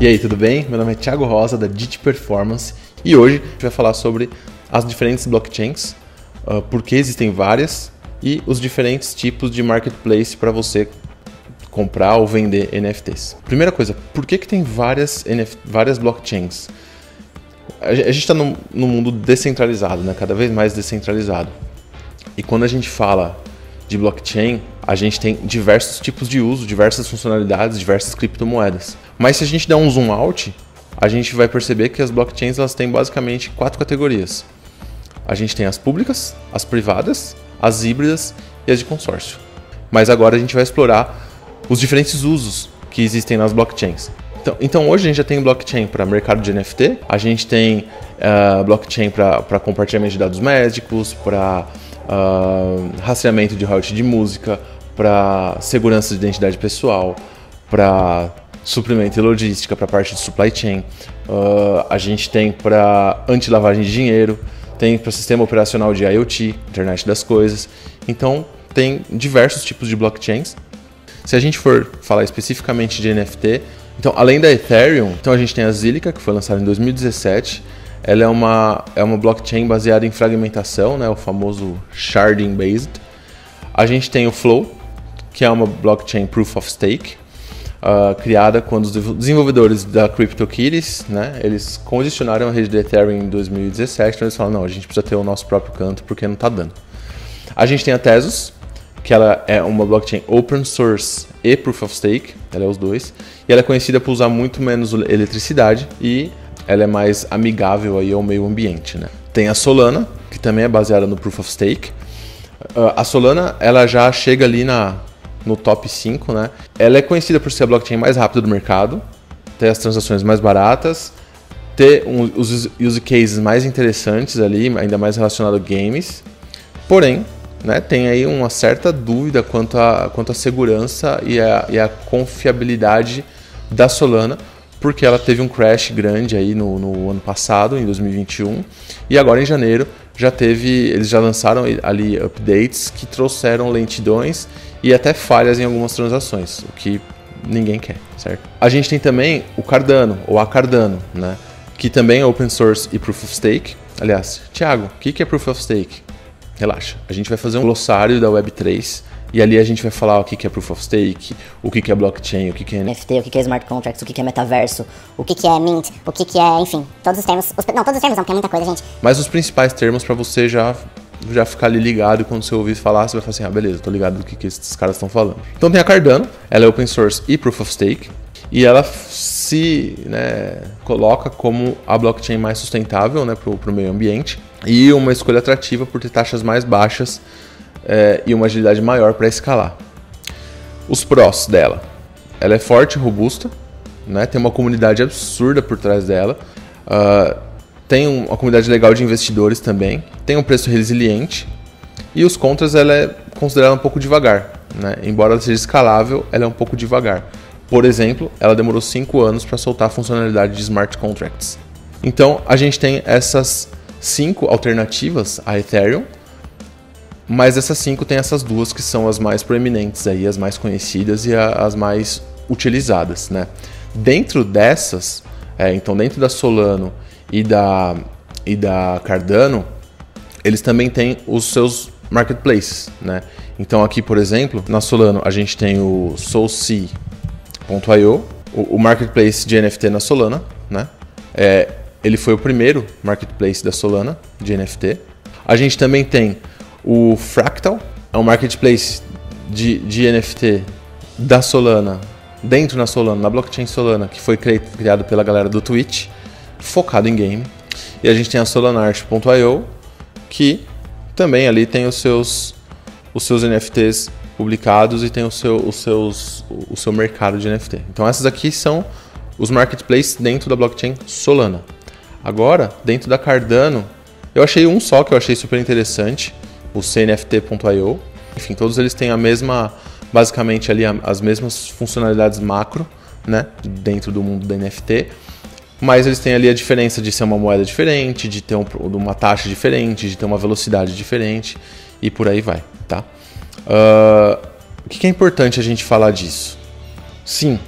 E aí, tudo bem? Meu nome é Thiago Rosa, da DIT Performance, e hoje a gente vai falar sobre as diferentes blockchains, uh, por que existem várias e os diferentes tipos de marketplace para você comprar ou vender NFTs. Primeira coisa, por que, que tem várias, NF várias blockchains? A gente está num, num mundo descentralizado, né? cada vez mais descentralizado. E quando a gente fala de blockchain, a gente tem diversos tipos de uso, diversas funcionalidades, diversas criptomoedas. Mas se a gente der um zoom out, a gente vai perceber que as blockchains elas têm basicamente quatro categorias. A gente tem as públicas, as privadas, as híbridas e as de consórcio. Mas agora a gente vai explorar os diferentes usos que existem nas blockchains. Então, então hoje a gente já tem blockchain para mercado de NFT, a gente tem uh, blockchain para compartilhamento de dados médicos, para uh, rastreamento de royalties de música, para segurança de identidade pessoal, para suprimento e logística, para parte de supply chain. Uh, a gente tem para anti-lavagem de dinheiro, tem para sistema operacional de IoT, internet das coisas. Então, tem diversos tipos de blockchains. Se a gente for falar especificamente de NFT, então além da Ethereum, então a gente tem a Zilliqa, que foi lançada em 2017 ela é uma, é uma blockchain baseada em fragmentação, né, o famoso sharding based. A gente tem o Flow, que é uma blockchain proof of stake, uh, criada quando os desenvolvedores da CryptoKitties, né, eles condicionaram a rede de Ethereum em 2017, então eles falaram, não, a gente precisa ter o nosso próprio canto porque não está dando. A gente tem a Tezos, que ela é uma blockchain open source e proof of stake, ela é os dois, e ela é conhecida por usar muito menos eletricidade e ela é mais amigável aí ao meio ambiente, né? Tem a Solana, que também é baseada no Proof of Stake. Uh, a Solana, ela já chega ali na, no top 5, né? Ela é conhecida por ser a blockchain mais rápida do mercado, ter as transações mais baratas, ter um, os use cases mais interessantes ali, ainda mais relacionado a games. Porém, né, tem aí uma certa dúvida quanto à quanto a segurança e a, e a confiabilidade da Solana, porque ela teve um crash grande aí no, no, ano passado, em 2021, e agora em janeiro já teve, eles já lançaram ali updates que trouxeram lentidões e até falhas em algumas transações, o que ninguém quer, certo? A gente tem também o Cardano, ou a Cardano, né? Que também é open source e proof of stake. Aliás, Thiago, o que é proof of stake? Relaxa, a gente vai fazer um glossário da Web3 e ali a gente vai falar o que é Proof of Stake, o que é blockchain, o que é NFT, o que é Smart Contracts, o que é metaverso, o que é Mint, o que é, enfim, todos os termos. Os, não, todos os termos não, porque é muita coisa, gente. Mas os principais termos para você já já ficar ali ligado quando você ouvir falar, você vai falar assim, ah, beleza, tô ligado do que, que esses caras estão falando. Então tem a Cardano, ela é open source e proof of stake, e ela se né, coloca como a blockchain mais sustentável né, para o meio ambiente e uma escolha atrativa por ter taxas mais baixas é, e uma agilidade maior para escalar. Os prós dela: ela é forte e robusta, né? tem uma comunidade absurda por trás dela, uh, tem uma comunidade legal de investidores também, tem um preço resiliente e os contras ela é considerada um pouco devagar. Né? Embora ela seja escalável, ela é um pouco devagar. Por exemplo, ela demorou 5 anos para soltar a funcionalidade de smart contracts. Então, a gente tem essas cinco alternativas a Ethereum, mas essas cinco tem essas duas que são as mais proeminentes aí, as mais conhecidas e a, as mais utilizadas, né? Dentro dessas, é, então dentro da Solano e da, e da Cardano, eles também têm os seus marketplaces, né? Então aqui, por exemplo, na Solano a gente tem o SoulSea.io, o, marketplace de NFT na Solana, né? É, ele foi o primeiro marketplace da Solana de NFT. A gente também tem o Fractal é um marketplace de, de NFT da Solana, dentro na Solana, na blockchain Solana, que foi criado pela galera do Twitch, focado em game. E a gente tem a Solanart.io, que também ali tem os seus, os seus NFTs publicados e tem o seu, os seus, o seu mercado de NFT. Então essas aqui são os marketplaces dentro da blockchain Solana. Agora, dentro da Cardano, eu achei um só que eu achei super interessante, o CNFT.io. Enfim, todos eles têm a mesma, basicamente ali as mesmas funcionalidades macro, né, dentro do mundo do NFT. Mas eles têm ali a diferença de ser uma moeda diferente, de ter um, uma taxa diferente, de ter uma velocidade diferente e por aí vai, tá? Uh, o que é importante a gente falar disso? Sim,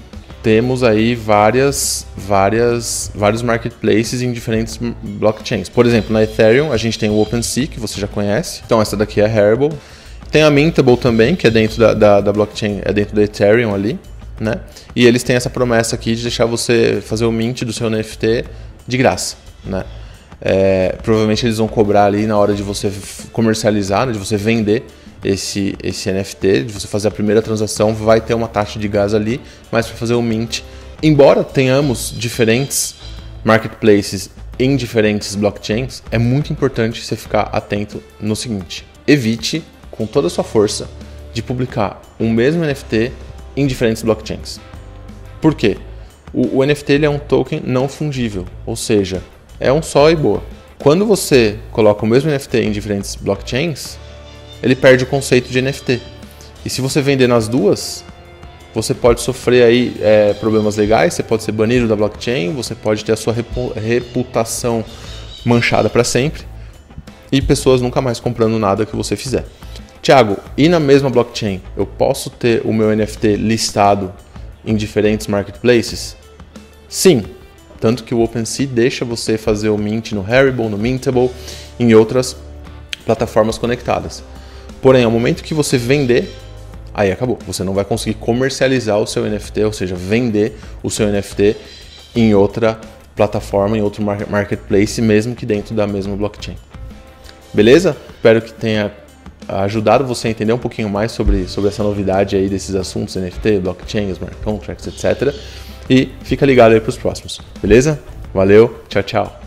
temos aí várias, várias, vários marketplaces em diferentes blockchains. Por exemplo, na Ethereum a gente tem o OpenSea, que você já conhece. Então essa daqui é a Haribo. Tem a Mintable também, que é dentro da, da, da blockchain, é dentro da Ethereum ali. Né? E eles têm essa promessa aqui de deixar você fazer o mint do seu NFT de graça. Né? É, provavelmente eles vão cobrar ali na hora de você comercializar, né, de você vender esse, esse NFT, de você fazer a primeira transação, vai ter uma taxa de gás ali, mas para fazer o mint, embora tenhamos diferentes marketplaces em diferentes blockchains, é muito importante você ficar atento no seguinte: evite com toda a sua força de publicar um mesmo NFT em diferentes blockchains. Por quê? O, o NFT ele é um token não fungível, ou seja, é um só e boa. Quando você coloca o mesmo NFT em diferentes blockchains, ele perde o conceito de NFT. E se você vender nas duas, você pode sofrer aí é, problemas legais, você pode ser banido da blockchain, você pode ter a sua reputação manchada para sempre e pessoas nunca mais comprando nada que você fizer. Tiago, e na mesma blockchain eu posso ter o meu NFT listado em diferentes marketplaces? Sim, tanto que o OpenSea deixa você fazer o mint no Haribo, no Mintable, em outras plataformas conectadas. Porém, ao momento que você vender, aí acabou. Você não vai conseguir comercializar o seu NFT, ou seja, vender o seu NFT em outra plataforma, em outro marketplace, mesmo que dentro da mesma blockchain. Beleza? Espero que tenha ajudado você a entender um pouquinho mais sobre, sobre essa novidade aí desses assuntos NFT, blockchain, smart contracts, etc. E fica ligado aí para os próximos. Beleza? Valeu, tchau, tchau.